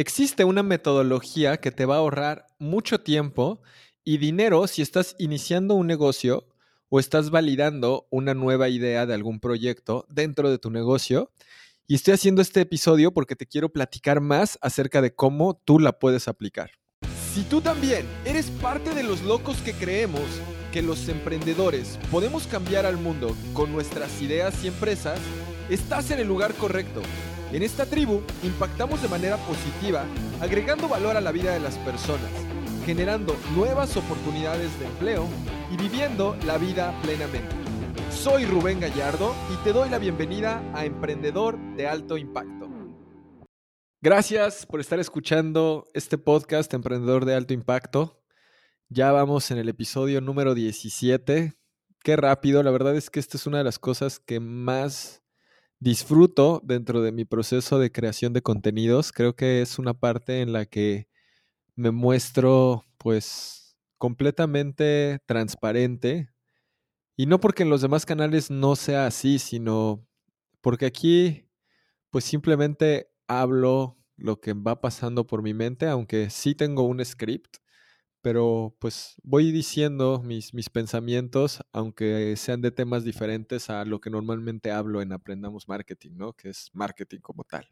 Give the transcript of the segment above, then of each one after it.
Existe una metodología que te va a ahorrar mucho tiempo y dinero si estás iniciando un negocio o estás validando una nueva idea de algún proyecto dentro de tu negocio. Y estoy haciendo este episodio porque te quiero platicar más acerca de cómo tú la puedes aplicar. Si tú también eres parte de los locos que creemos que los emprendedores podemos cambiar al mundo con nuestras ideas y empresas, estás en el lugar correcto. En esta tribu impactamos de manera positiva, agregando valor a la vida de las personas, generando nuevas oportunidades de empleo y viviendo la vida plenamente. Soy Rubén Gallardo y te doy la bienvenida a Emprendedor de Alto Impacto. Gracias por estar escuchando este podcast Emprendedor de Alto Impacto. Ya vamos en el episodio número 17. Qué rápido, la verdad es que esta es una de las cosas que más disfruto dentro de mi proceso de creación de contenidos. Creo que es una parte en la que me muestro pues completamente transparente. Y no porque en los demás canales no sea así, sino porque aquí pues simplemente hablo lo que va pasando por mi mente, aunque sí tengo un script pero pues voy diciendo mis, mis pensamientos, aunque sean de temas diferentes a lo que normalmente hablo en Aprendamos Marketing, ¿no? Que es marketing como tal.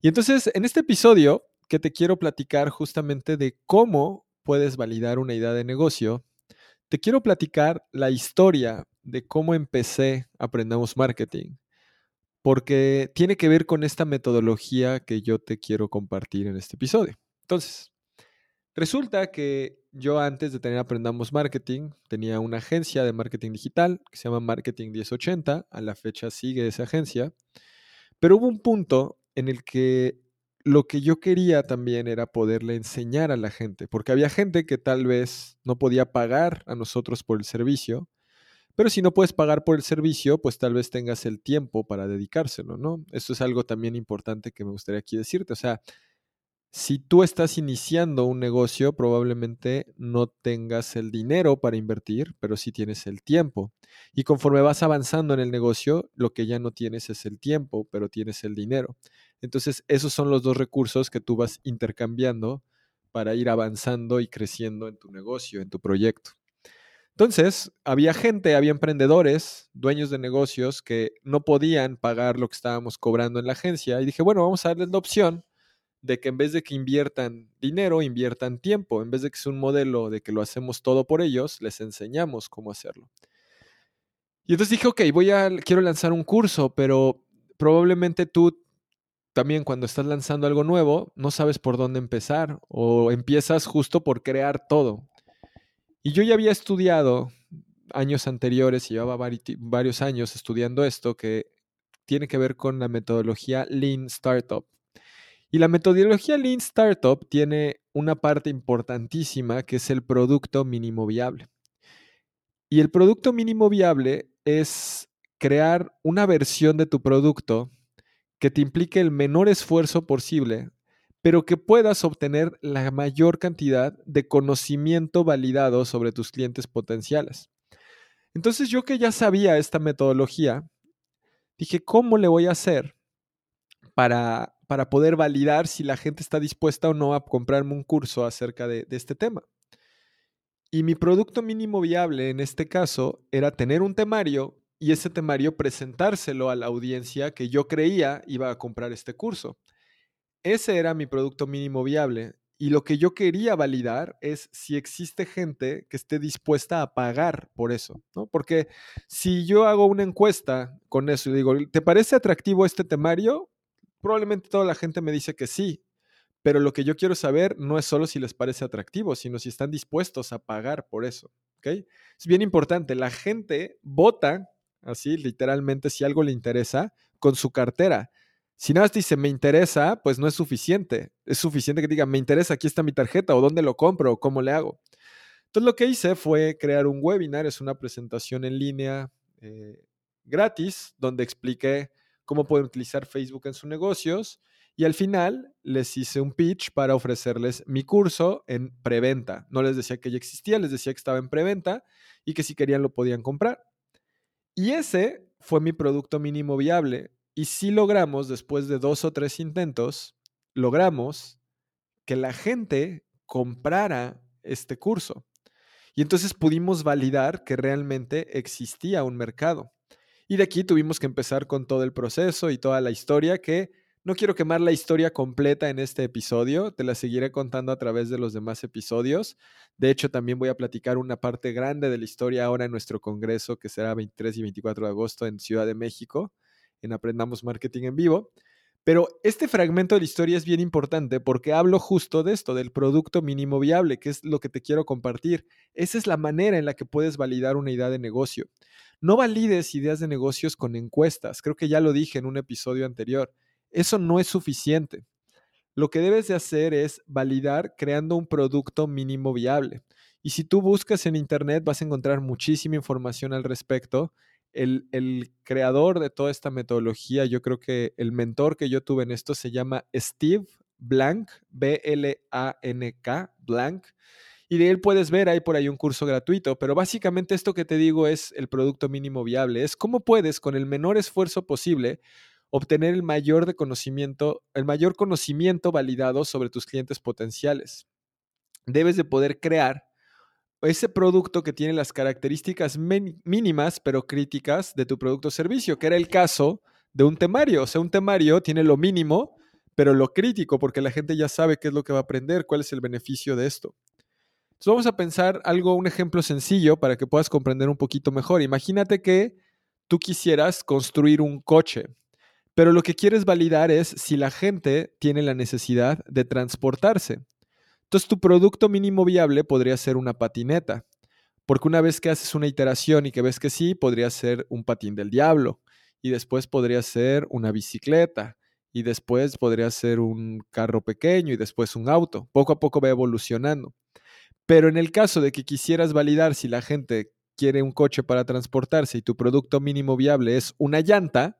Y entonces, en este episodio que te quiero platicar justamente de cómo puedes validar una idea de negocio, te quiero platicar la historia de cómo empecé Aprendamos Marketing, porque tiene que ver con esta metodología que yo te quiero compartir en este episodio. Entonces, Resulta que yo antes de tener Aprendamos Marketing tenía una agencia de marketing digital que se llama Marketing 1080, a la fecha sigue esa agencia, pero hubo un punto en el que lo que yo quería también era poderle enseñar a la gente, porque había gente que tal vez no podía pagar a nosotros por el servicio, pero si no puedes pagar por el servicio, pues tal vez tengas el tiempo para dedicárselo, ¿no? Eso es algo también importante que me gustaría aquí decirte, o sea, si tú estás iniciando un negocio, probablemente no tengas el dinero para invertir, pero sí tienes el tiempo. Y conforme vas avanzando en el negocio, lo que ya no tienes es el tiempo, pero tienes el dinero. Entonces, esos son los dos recursos que tú vas intercambiando para ir avanzando y creciendo en tu negocio, en tu proyecto. Entonces, había gente, había emprendedores, dueños de negocios que no podían pagar lo que estábamos cobrando en la agencia y dije, bueno, vamos a darles la opción de que en vez de que inviertan dinero, inviertan tiempo. En vez de que sea un modelo de que lo hacemos todo por ellos, les enseñamos cómo hacerlo. Y entonces dije, ok, voy a, quiero lanzar un curso, pero probablemente tú también cuando estás lanzando algo nuevo, no sabes por dónde empezar o empiezas justo por crear todo. Y yo ya había estudiado años anteriores, llevaba varios años estudiando esto, que tiene que ver con la metodología Lean Startup. Y la metodología Lean Startup tiene una parte importantísima que es el producto mínimo viable. Y el producto mínimo viable es crear una versión de tu producto que te implique el menor esfuerzo posible, pero que puedas obtener la mayor cantidad de conocimiento validado sobre tus clientes potenciales. Entonces yo que ya sabía esta metodología, dije, ¿cómo le voy a hacer para para poder validar si la gente está dispuesta o no a comprarme un curso acerca de, este tema. Y mi producto mínimo viable en este caso era tener un temario y ese temario presentárselo a la audiencia que yo creía iba a comprar este curso. Ese era mi producto mínimo viable y lo que yo quería validar es si existe gente que esté dispuesta a pagar por eso, ¿no? Porque si yo hago una encuesta con eso y digo, ¿te parece atractivo este temario? Probablemente toda la gente me dice que sí, pero lo que yo quiero saber no es solo si les parece atractivo, sino si están dispuestos a pagar por eso. Es bien importante, la gente vota, así literalmente, si algo le interesa, con su cartera. Si nada más dice me interesa, pues no es suficiente. Es suficiente que diga me interesa, aquí está mi tarjeta, o dónde lo compro, o cómo le hago. Entonces lo que hice fue crear un webinar, es una presentación en línea eh, gratis, donde expliqué cómo pueden utilizar Facebook en sus negocios. Y al final les hice un pitch para ofrecerles mi curso en preventa. No les decía que ya existía, les decía que estaba en preventa y que si querían lo podían comprar. Y ese fue mi producto mínimo viable. Y si logramos, después de dos o tres intentos, logramos que la gente comprara este curso. Y entonces pudimos validar que realmente existía un mercado. Y de aquí tuvimos que empezar con todo el proceso y toda la historia que no quiero quemar la historia completa en este episodio, te la seguiré contando a través de los demás episodios. De hecho, también voy a platicar una parte grande de la historia ahora en nuestro congreso que será 23 y 24 de agosto en Ciudad de México, en Aprendamos Marketing en Vivo. Pero este fragmento de la historia es bien importante porque hablo justo de esto, del producto mínimo viable, que es lo que te quiero compartir. Esa es la manera en la que puedes validar una idea de negocio. No valides ideas de negocios con encuestas. Creo que ya lo dije en un episodio anterior. Eso no es suficiente. Lo que debes de hacer es validar creando un producto mínimo viable. Y si tú buscas en Internet vas a encontrar muchísima información al respecto el, creador de toda esta metodología, yo creo que el mentor que yo tuve en esto se llama Steve Blank, B-L-A-N-K, Blank. Y de él puedes ver, hay por ahí un curso gratuito, pero básicamente esto que te digo es el producto mínimo viable, es cómo puedes con el menor esfuerzo posible obtener el mayor de conocimiento, el mayor conocimiento validado sobre tus clientes potenciales. Debes de poder crear ese producto que tiene las características mínimas pero críticas de tu producto o servicio, que era el caso de un temario. O sea, un temario tiene lo mínimo, pero lo crítico, porque la gente ya sabe qué es lo que va a aprender, cuál es el beneficio de esto. Entonces vamos a pensar algo, un ejemplo sencillo para que puedas comprender un poquito mejor. Imagínate que tú quisieras construir un coche, pero lo que quieres validar es si la gente tiene la necesidad de transportarse. Entonces tu producto mínimo viable podría ser una patineta, porque una vez que haces una iteración y que ves que sí, podría ser un patín del diablo, y después podría ser una bicicleta, y después podría ser un carro pequeño y después un auto. Poco a poco va evolucionando. Pero en el caso de que quisieras validar si la gente quiere un coche para transportarse y tu producto mínimo viable es una llanta,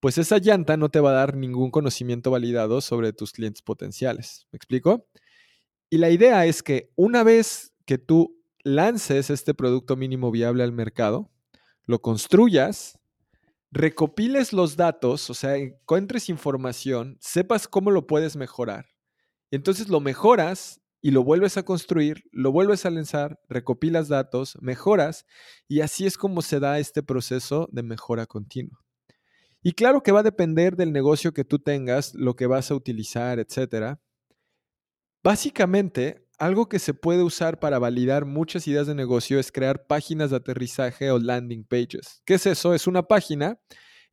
pues esa llanta no te va a dar ningún conocimiento validado sobre tus clientes potenciales. ¿Me explico? Y la idea es que una vez que tú lances este producto mínimo viable al mercado, lo construyas, recopiles los datos, o sea, encuentres información, sepas cómo lo puedes mejorar. Entonces lo mejoras y lo vuelves a construir, lo vuelves a lanzar, recopilas datos, mejoras y así es como se da este proceso de mejora continua. Y claro que va a depender del negocio que tú tengas, lo que vas a utilizar, etcétera. Básicamente, algo que se puede usar para validar muchas ideas de negocio es crear páginas de aterrizaje o landing pages. ¿Qué es eso? Es una página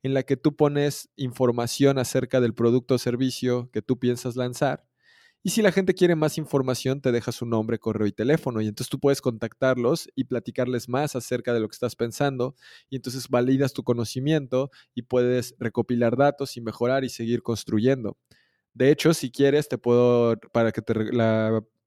en la que tú pones información acerca del producto o servicio que tú piensas lanzar. Y si la gente quiere más información, te deja su nombre, correo y teléfono. Y entonces tú puedes contactarlos y platicarles más acerca de lo que estás pensando. Y entonces validas tu conocimiento y puedes recopilar datos y mejorar y seguir construyendo. De hecho, si quieres, te puedo, para que te,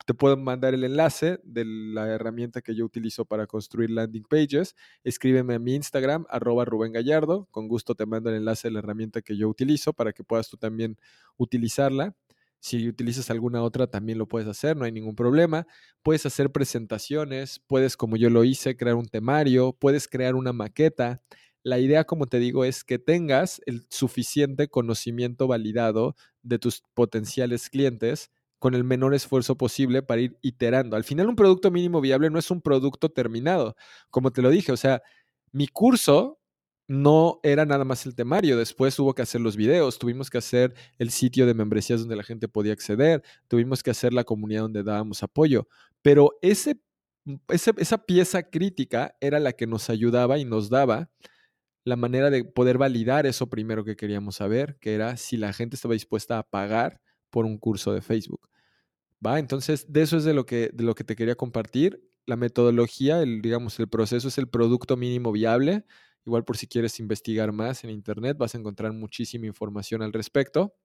te puedo mandar el enlace de la herramienta que yo utilizo para construir landing pages. Escríbeme a mi Instagram, arroba Rubén Gallardo. Con gusto te mando el enlace de la herramienta que yo utilizo para que puedas tú también utilizarla. Si utilizas alguna otra, también lo puedes hacer, no hay ningún problema. Puedes hacer presentaciones, puedes, como yo lo hice, crear un temario, puedes crear una maqueta. La idea, como te digo, es que tengas el suficiente conocimiento validado de tus potenciales clientes con el menor esfuerzo posible para ir iterando. Al final, un producto mínimo viable no es un producto terminado. Como te lo dije, o sea, mi curso no era nada más el temario, después hubo que hacer los videos, tuvimos que hacer el sitio de membresías donde la gente podía acceder, tuvimos que hacer la comunidad donde dábamos apoyo, pero ese, esa pieza crítica era la que nos ayudaba y nos daba la manera de poder validar eso primero que queríamos saber, que era si la gente estaba dispuesta a pagar por un curso de Facebook. ¿Va? Entonces, de eso es de lo que, de lo que te quería compartir. La metodología, el, digamos, el proceso es el producto mínimo viable. Igual por si quieres investigar más en Internet, vas a encontrar muchísima información al respecto.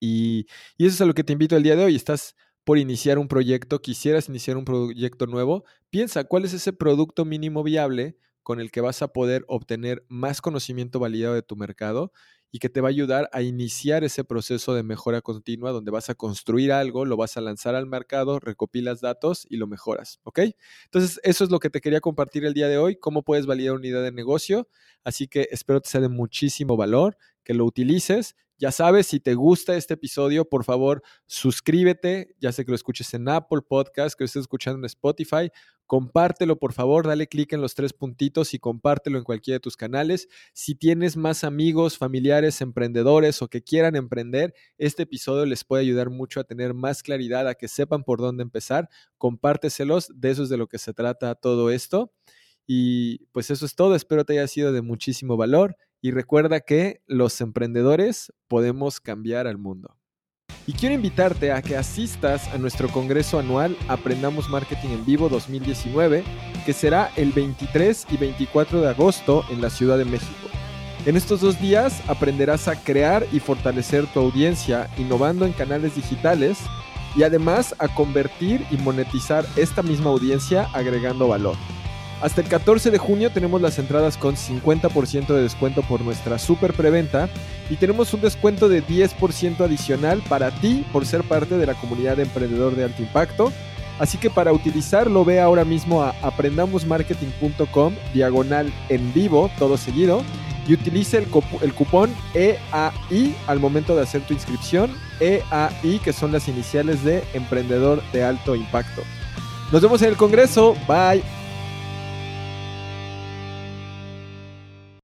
Y, y eso es a lo que te invito el día de hoy. Estás por iniciar un proyecto, quisieras iniciar un proyecto nuevo, piensa cuál es ese producto mínimo viable con el que vas a poder obtener más conocimiento validado de tu mercado y que te va a ayudar a iniciar ese proceso de mejora continua donde vas a construir algo, lo vas a lanzar al mercado, recopilas datos y lo mejoras, ¿ok? Entonces, eso es lo que te quería compartir el día de hoy, cómo puedes validar una idea de negocio, así que espero te sea de muchísimo valor, que lo utilices. Ya sabes, si te gusta este episodio, por favor, suscríbete, ya sé que lo escuches en Apple Podcast, que lo estés escuchando en Spotify, compártelo, por favor, dale clic en los tres puntitos y compártelo en cualquiera de tus canales. Si tienes más amigos, familiares, emprendedores o que quieran emprender, este episodio les puede ayudar mucho a tener más claridad, a que sepan por dónde empezar. Compárteselos, de eso es de lo que se trata todo esto. Y pues eso es todo, espero te haya sido de muchísimo valor y recuerda que los emprendedores podemos cambiar al mundo. Y quiero invitarte a que asistas a nuestro Congreso Anual Aprendamos Marketing en Vivo 2019, que será el 23 y 24 de agosto en la Ciudad de México. En estos dos días aprenderás a crear y fortalecer tu audiencia innovando en canales digitales y además a convertir y monetizar esta misma audiencia agregando valor. Hasta el 14 de junio tenemos las entradas con 50% de descuento por nuestra super preventa y tenemos un descuento de 10% adicional para ti por ser parte de la comunidad de emprendedor de alto impacto. Así que para utilizarlo ve ahora mismo a aprendamosmarketing.com diagonal en vivo, todo seguido, y utilice el, el, cupón EAI al momento de hacer tu inscripción. EAI, que son las iniciales de Emprendedor de Alto Impacto. Nos vemos en el Congreso. Bye.